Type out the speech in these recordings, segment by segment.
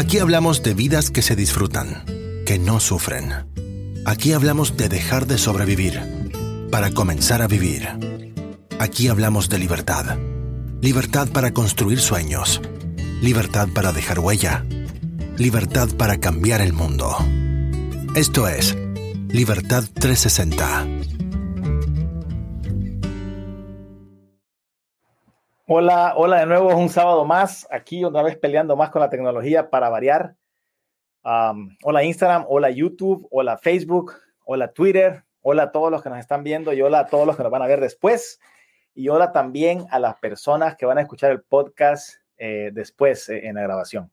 Aquí hablamos de vidas que se disfrutan, que no sufren. Aquí hablamos de dejar de sobrevivir para comenzar a vivir. Aquí hablamos de libertad. Libertad para construir sueños. Libertad para dejar huella. Libertad para cambiar el mundo. Esto es Libertad 360. Hola, hola de nuevo, un sábado más, aquí otra vez peleando más con la tecnología para variar. hola Instagram, hola YouTube, hola Facebook, hola Twitter, hola a todos los que nos están viendo y hola a todos los que nos van a ver después. Y hola también a las personas que van a escuchar el podcast eh, después eh, en la grabación.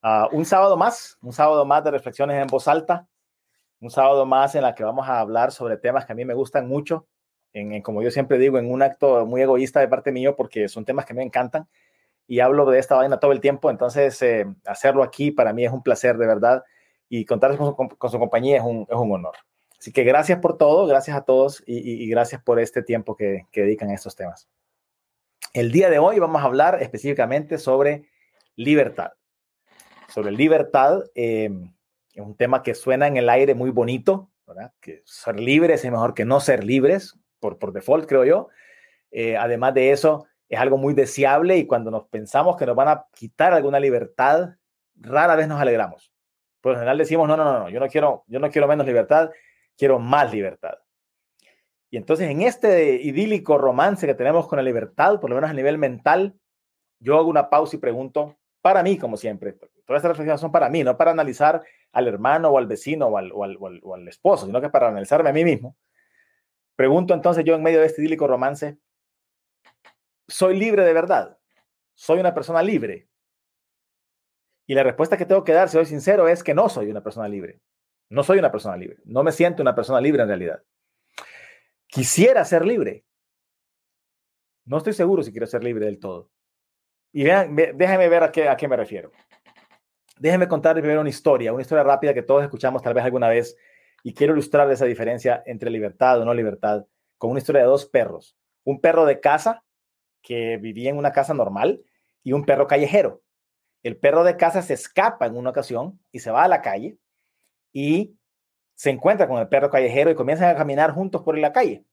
Ah, un sábado más, un sábado más de reflexiones en voz alta, un sábado más en la que vamos a hablar sobre temas que a mí me gustan mucho, en, como yo siempre digo, en un acto muy egoísta de parte mío, porque son temas que me encantan y hablo de esta vaina todo el tiempo, entonces eh, hacerlo aquí para mí es un placer de verdad y contar con su, compañía es un, es un, honor. Así que gracias por todo, gracias a todos y, gracias por este tiempo que, que, dedican a estos temas. El día de hoy vamos a hablar específicamente sobre libertad. Sobre libertad, eh, es un tema que suena en el aire muy bonito, ¿verdad? Que ser libres es mejor que no ser libres, por, por default, creo yo. Eh, además de eso, es algo muy deseable y cuando nos pensamos que nos van a quitar alguna libertad, rara vez nos alegramos. Por lo general decimos, no, no, no, no, yo no quiero, yo no quiero menos libertad, quiero más libertad. Y entonces en este idílico romance que tenemos con la libertad, por lo menos a nivel mental, yo hago una pausa y pregunto, para mí, como siempre, todas estas reflexiones son para mí, no para analizar al hermano o al vecino o al, o al, o al esposo, sino que para analizarme a mí mismo. Pregunto entonces yo en medio de este idílico romance, ¿soy libre de verdad? ¿Soy una persona libre? Y la respuesta que tengo que dar, si soy sincero, es que no soy una persona libre. No soy una persona libre. No me siento una persona libre en realidad. Quisiera ser libre. No estoy seguro si quiero ser libre del todo. Y vean, déjenme ver a qué, a qué me refiero. Déjenme contar primero una historia, una historia rápida que todos escuchamos tal vez alguna vez y quiero ilustrar esa diferencia entre libertad o no libertad con una historia de dos perros. Un perro de casa que vivía en una casa normal y un perro callejero. El perro de casa se escapa en una ocasión y se va a la calle y se encuentra con el perro callejero y comienzan a caminar juntos por la calle.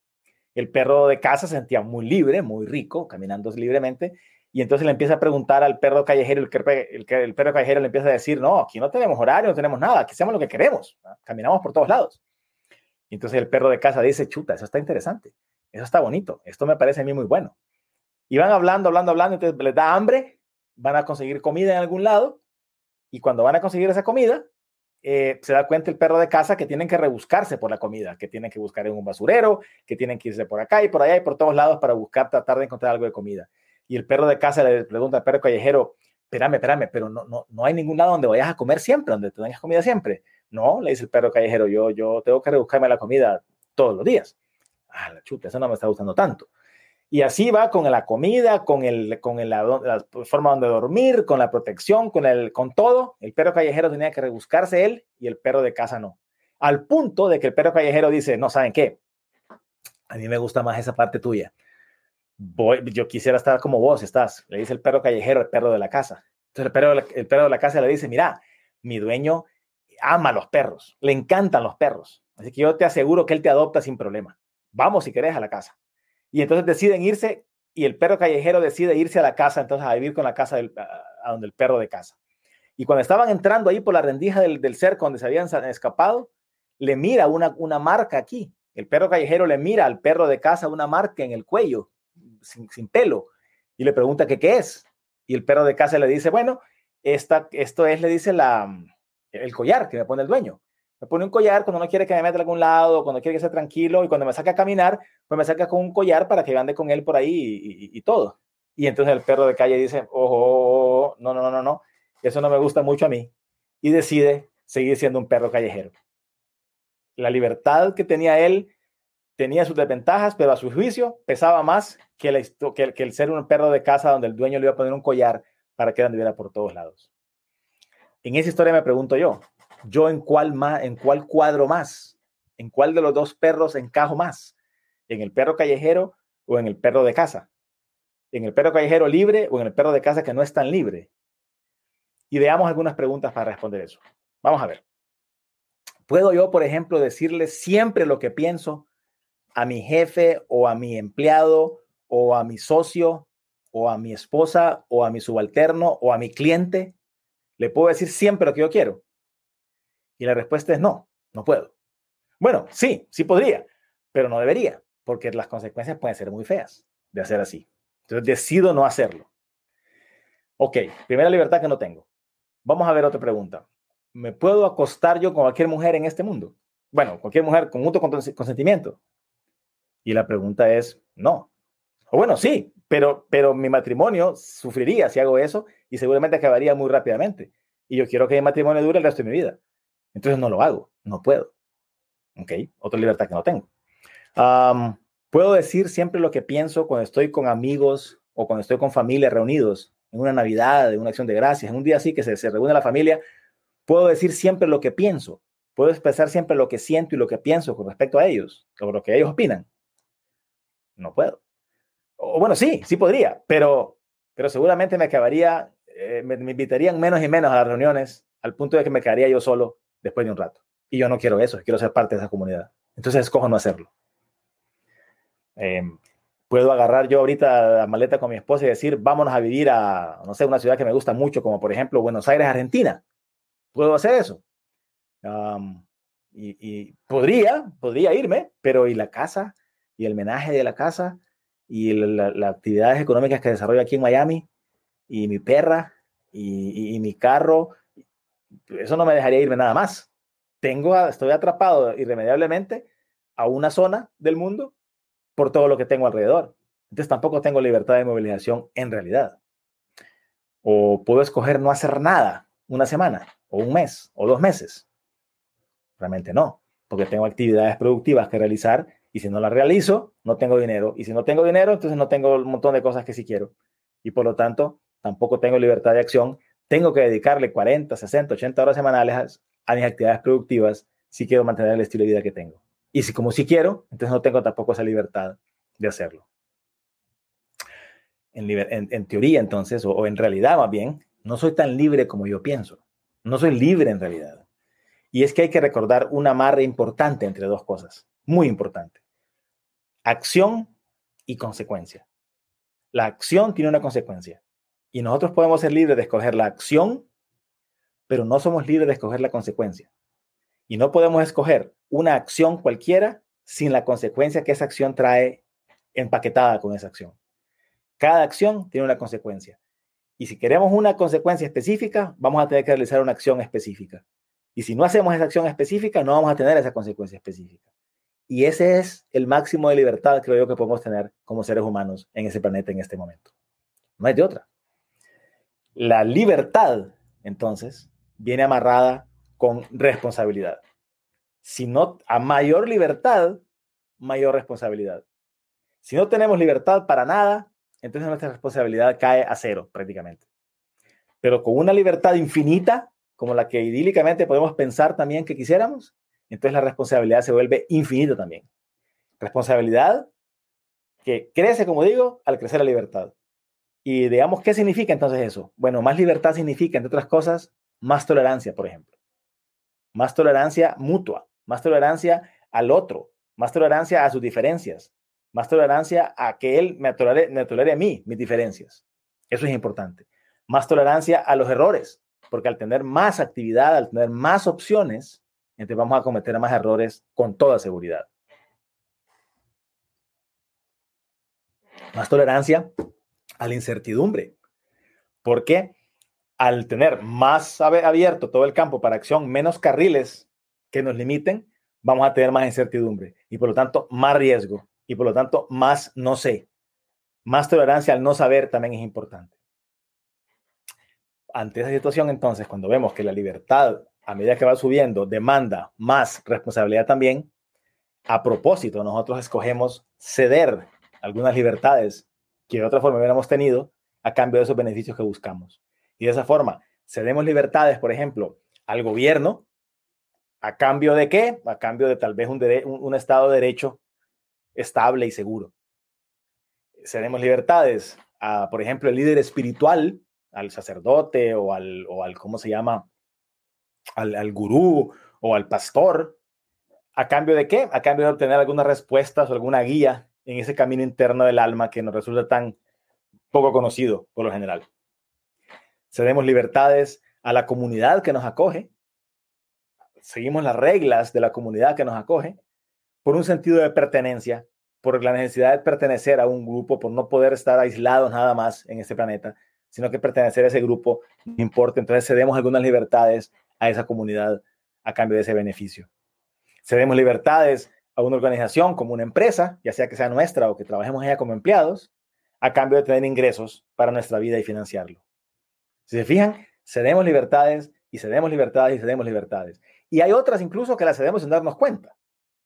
El perro de casa se sentía muy libre, muy rico, caminando libremente, y entonces le empieza a preguntar al perro callejero, el, el, el, perro callejero le empieza a decir, no, aquí no tenemos horario, no tenemos nada, aquí hacemos lo que queremos, caminamos por todos lados. Y entonces el perro de casa dice, chuta, eso está interesante, eso está bonito, esto me parece a mí muy bueno. Y van hablando, hablando, hablando, entonces les da hambre, van a conseguir comida en algún lado, y cuando van a conseguir esa comida, eh, se da cuenta el perro de casa que tienen que rebuscarse por la comida, que tienen que buscar en un basurero, que tienen que irse por acá y por allá y por todos lados para buscar, tratar de encontrar algo de comida y el perro de casa le pregunta al perro callejero, espérame, espérame, pero no, no, no hay ningún lado donde vayas a comer siempre, donde tengas comida siempre. No, le dice el perro callejero, yo, yo tengo que rebuscarme la comida todos los días. Ah, la chuta, eso no me está gustando tanto. Y así va con la comida, con, el, con el, la, forma donde dormir, con la protección, con, el, con todo. El perro callejero tenía que rebuscarse él y el perro de casa no. Al punto de que el perro callejero dice, no, ¿saben qué? A mí me gusta más esa parte tuya yo quisiera estar como vos estás, le dice el perro callejero, el perro de la casa. Entonces el perro, el perro de la casa le dice, mira, mi dueño ama los perros, le encantan los perros, así que yo te aseguro que él te adopta sin problema. Vamos si querés a la casa. Y entonces deciden irse y el perro callejero decide irse a la casa, entonces a vivir con la casa del, a, donde el perro de casa. Y cuando estaban entrando ahí por la rendija del, del cerco donde se habían escapado, le mira una, una marca aquí. El perro callejero le mira al perro de casa una marca en el cuello sin, pelo y le pregunta que qué es. Y el perro de casa le dice, bueno, esta, esto es, le dice la, el collar que me pone el dueño. Me pone un collar cuando no quiere que me meta a algún lado, cuando quiere que sea tranquilo y cuando me saca a caminar, pues me saca con un collar para que ande con él por ahí y, todo. Y entonces el perro de calle dice, ojo, no, no, no, no, no, eso no me gusta mucho a mí. Y decide seguir siendo un perro callejero. La libertad que tenía él tenía sus desventajas, pero a su juicio pesaba más que el, que, el, ser un perro de casa donde el dueño le iba a poner un collar para que anduviera por todos lados. En esa historia me pregunto yo, ¿yo en cuál, más, en cuál cuadro más? ¿En cuál de los dos perros encajo más? ¿En el perro callejero o en el perro de casa? ¿En el perro callejero libre o en el perro de casa que no es tan libre? Y veamos algunas preguntas para responder eso. Vamos a ver. ¿Puedo yo, por ejemplo, decirle siempre lo que pienso a mi jefe o a mi empleado o a mi socio o a mi esposa o a mi subalterno o a mi cliente? ¿Le puedo decir siempre lo que yo quiero? Y la respuesta es no, no puedo. Bueno, sí, sí podría, pero no debería, porque las consecuencias pueden ser muy feas de hacer así. Entonces decido no hacerlo. Ok, primera libertad que no tengo. Vamos a ver otra pregunta. ¿Me puedo acostar yo con cualquier mujer en este mundo? Bueno, cualquier mujer con mutuo consentimiento. Y la pregunta es, no. O bueno, sí, pero, pero mi matrimonio sufriría si hago eso y seguramente acabaría muy rápidamente. Y yo quiero que mi matrimonio dure el resto de mi vida. Entonces no lo hago, no puedo. ¿Ok? Otra libertad que no tengo. puedo decir siempre lo que pienso cuando estoy con amigos o cuando estoy con familia reunidos en una Navidad, en una acción de gracias, en un día así que se, se reúne la familia. Puedo decir siempre lo que pienso. Puedo expresar siempre lo que siento y lo que pienso con respecto a ellos, o lo que ellos opinan. No puedo. O bueno, sí, sí podría, pero, pero seguramente me acabaría, eh, me, me invitarían menos y menos a las reuniones, al punto de que me quedaría yo solo después de un rato. Y yo no quiero eso, quiero ser parte de esa comunidad. Entonces escojo no hacerlo. Em, puedo agarrar yo ahorita la maleta con mi esposa y decir, vámonos a vivir a, no sé, una ciudad que me gusta mucho, como por ejemplo Buenos Aires, Argentina. Puedo hacer eso. y, podría, podría irme, pero ¿y la casa? ¿Y el menaje de la casa? ¿Y las actividades económicas que desarrollo aquí en Miami? ¿Y mi perra? y mi carro? eso no me dejaría irme nada más. Tengo, estoy atrapado irremediablemente a una zona del mundo por todo lo que tengo alrededor. Entonces tampoco tengo libertad de movilización en realidad. O puedo escoger no hacer nada una semana, o un mes, o dos meses. Realmente no, porque tengo actividades productivas que realizar y si no las realizo, no tengo dinero. Y si no tengo dinero, entonces no tengo un montón de cosas que sí quiero. Y por lo tanto, tampoco tengo libertad de acción tengo que dedicarle 40, 60, 80 horas semanales a, mis actividades productivas si quiero mantener el estilo de vida que tengo. Y si como si quiero, entonces no tengo tampoco esa libertad de hacerlo. En, teoría, entonces, o, en realidad más bien, no soy tan libre como yo pienso. No soy libre en realidad. Y es que hay que recordar una amarre importante entre dos cosas, muy importante. Acción y consecuencia. La acción tiene una consecuencia. Y nosotros podemos ser libres de escoger la acción, pero no somos libres de escoger la consecuencia. Y no podemos escoger una acción cualquiera sin la consecuencia que esa acción trae empaquetada con esa acción. Cada acción tiene una consecuencia. Y si queremos una consecuencia específica, vamos a tener que realizar una acción específica. Y si no hacemos esa acción específica, no vamos a tener esa consecuencia específica. Y ese es el máximo de libertad, creo yo, que podemos tener como seres humanos en ese planeta en este momento. No hay de otra. La libertad, entonces, viene amarrada con responsabilidad. Si no, a mayor libertad, mayor responsabilidad. Si no tenemos libertad para nada, entonces nuestra responsabilidad cae a cero prácticamente. Pero con una libertad infinita, como la que idílicamente podemos pensar también que quisiéramos, entonces la responsabilidad se vuelve infinita también. Responsabilidad que crece, como digo, al crecer la libertad. Y digamos, ¿qué significa entonces eso? Bueno, más libertad significa, entre otras cosas, más tolerancia, por ejemplo. Más tolerancia mutua, más tolerancia al otro, más tolerancia a sus diferencias, más tolerancia a que él me tolere, me tolere a mí, mis diferencias. Eso es importante. Más tolerancia a los errores, porque al tener más actividad, al tener más opciones, entonces vamos a cometer más errores con toda seguridad. Más tolerancia a la incertidumbre. Porque al tener más abierto todo el campo para acción, menos carriles que nos limiten, vamos a tener más incertidumbre y por lo tanto más riesgo y por lo tanto más no sé. Más tolerancia al no saber también es importante. Ante esa situación, entonces, cuando vemos que la libertad, a medida que va subiendo, demanda más responsabilidad también, a propósito, nosotros escogemos ceder algunas libertades que de otra forma hubiéramos tenido a cambio de esos beneficios que buscamos. Y de esa forma, cedemos libertades, por ejemplo, al gobierno, a cambio de qué? A cambio de tal vez un, Estado de Derecho estable y seguro. Cedemos libertades a, por ejemplo, el líder espiritual, al sacerdote o al, o al ¿cómo se llama? Al, al gurú o al pastor. ¿A cambio de qué? A cambio de obtener algunas respuestas o alguna guía en ese camino interno del alma que nos resulta tan poco conocido por lo general. Cedemos libertades a la comunidad que nos acoge. Seguimos las reglas de la comunidad que nos acoge por un sentido de pertenencia, por la necesidad de pertenecer a un grupo, por no poder estar aislados nada más en este planeta, sino que pertenecer a ese grupo no importa. Entonces cedemos algunas libertades a esa comunidad a cambio de ese beneficio. Cedemos libertades a una organización como una empresa, ya sea que sea nuestra o que trabajemos ella como empleados, a cambio de tener ingresos para nuestra vida y financiarlo. Si se fijan, cedemos libertades y cedemos libertades y cedemos libertades. Y hay otras incluso que las cedemos sin darnos cuenta.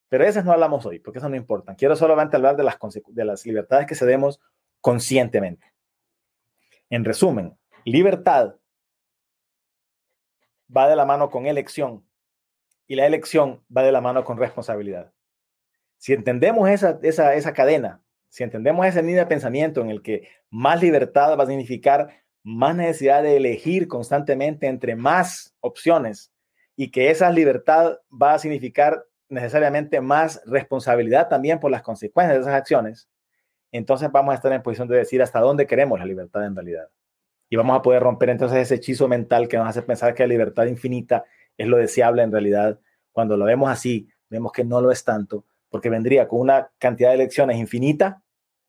Pero esas no hablamos hoy, porque eso no importa. Quiero solamente hablar de las, de las libertades que cedemos conscientemente. En resumen, libertad va de la mano con elección y la elección va de la mano con responsabilidad. Si entendemos esa, esa, esa cadena, si entendemos ese nivel de pensamiento en el que más libertad va a significar más necesidad de elegir constantemente entre más opciones y que esa libertad va a significar necesariamente más responsabilidad también por las consecuencias de esas acciones, entonces vamos a estar en posición de decir hasta dónde queremos la libertad en realidad. Y vamos a poder romper entonces ese hechizo mental que nos hace pensar que la libertad infinita es lo deseable en realidad. Cuando lo vemos así, vemos que no lo es tanto porque vendría con una cantidad de elecciones infinita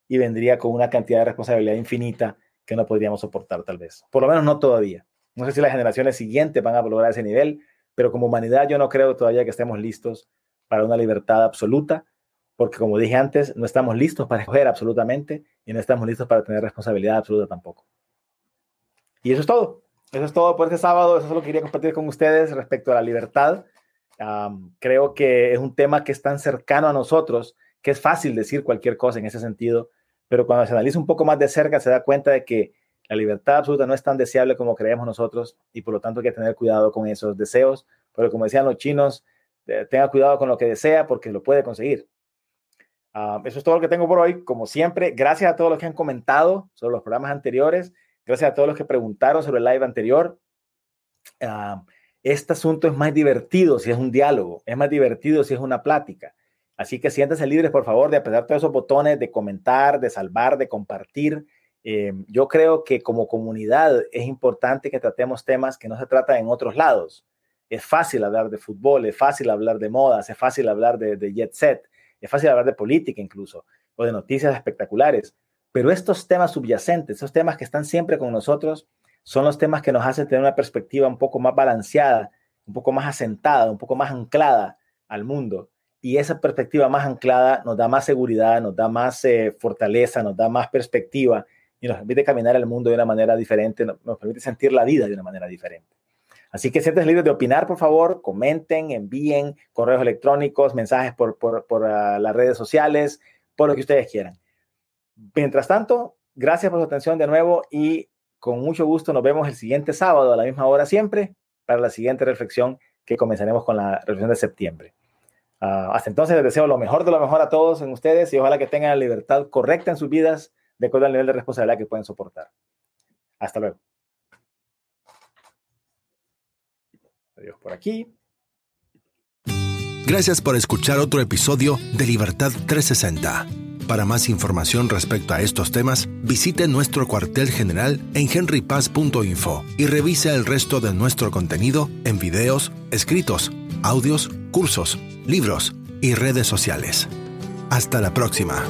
y vendría con una cantidad de responsabilidad infinita que no podríamos soportar tal vez. Por lo menos no todavía. No sé si las generaciones siguientes van a lograr ese nivel, pero como humanidad yo no creo todavía que estemos listos para una libertad absoluta, porque como dije antes, no estamos listos para escoger absolutamente y no estamos listos para tener responsabilidad absoluta tampoco. Y eso es todo. Eso es todo por este sábado. Eso es lo que quería compartir con ustedes respecto a la libertad creo que es un tema que es tan cercano a nosotros que es fácil decir cualquier cosa en ese sentido, pero cuando se analiza un poco más de cerca se da cuenta de que la libertad absoluta no es tan deseable como creemos nosotros y por lo tanto hay que tener cuidado con esos deseos, pero como decían los chinos, eh, tenga cuidado con lo que desea porque lo puede conseguir. eso es todo lo que tengo por hoy. Como siempre, gracias a todos los que han comentado sobre los programas anteriores, gracias a todos los que preguntaron sobre el live anterior este asunto es más divertido si es un diálogo, es más divertido si es una plática. Así que siéntanse libres, por favor, de apretar todos esos botones, de comentar, de salvar, de compartir. Eh, yo creo que como comunidad es importante que tratemos temas que no se tratan en otros lados. Es fácil hablar de fútbol, es fácil hablar de modas, es fácil hablar de jet set, es fácil hablar de política incluso, o de noticias espectaculares. Pero estos temas subyacentes, esos temas que están siempre con nosotros, son los temas que nos hacen tener una perspectiva un poco más balanceada, un poco más asentada, un poco más anclada al mundo. Y esa perspectiva más anclada nos da más seguridad, nos da más eh, fortaleza, nos da más perspectiva y nos permite caminar el mundo de una manera diferente, nos, permite sentir la vida de una manera diferente. Así que sientes libres de opinar, por favor, comenten, envíen correos electrónicos, mensajes por, uh, las redes sociales, por lo que ustedes quieran. Mientras tanto, gracias por su atención de nuevo y con mucho gusto nos vemos el siguiente sábado a la misma hora siempre para la siguiente reflexión que comenzaremos con la reflexión de septiembre. Uh, hasta entonces les deseo lo mejor de lo mejor a todos en ustedes y ojalá que tengan la libertad correcta en sus vidas de acuerdo al nivel de responsabilidad que pueden soportar. Hasta luego. Adiós por aquí. Gracias por escuchar otro episodio de Libertad 360. Para más información respecto a estos temas, visite nuestro cuartel general en henrypaz.info y revise el resto de nuestro contenido en videos, escritos, audios, cursos, libros y redes sociales. Hasta la próxima.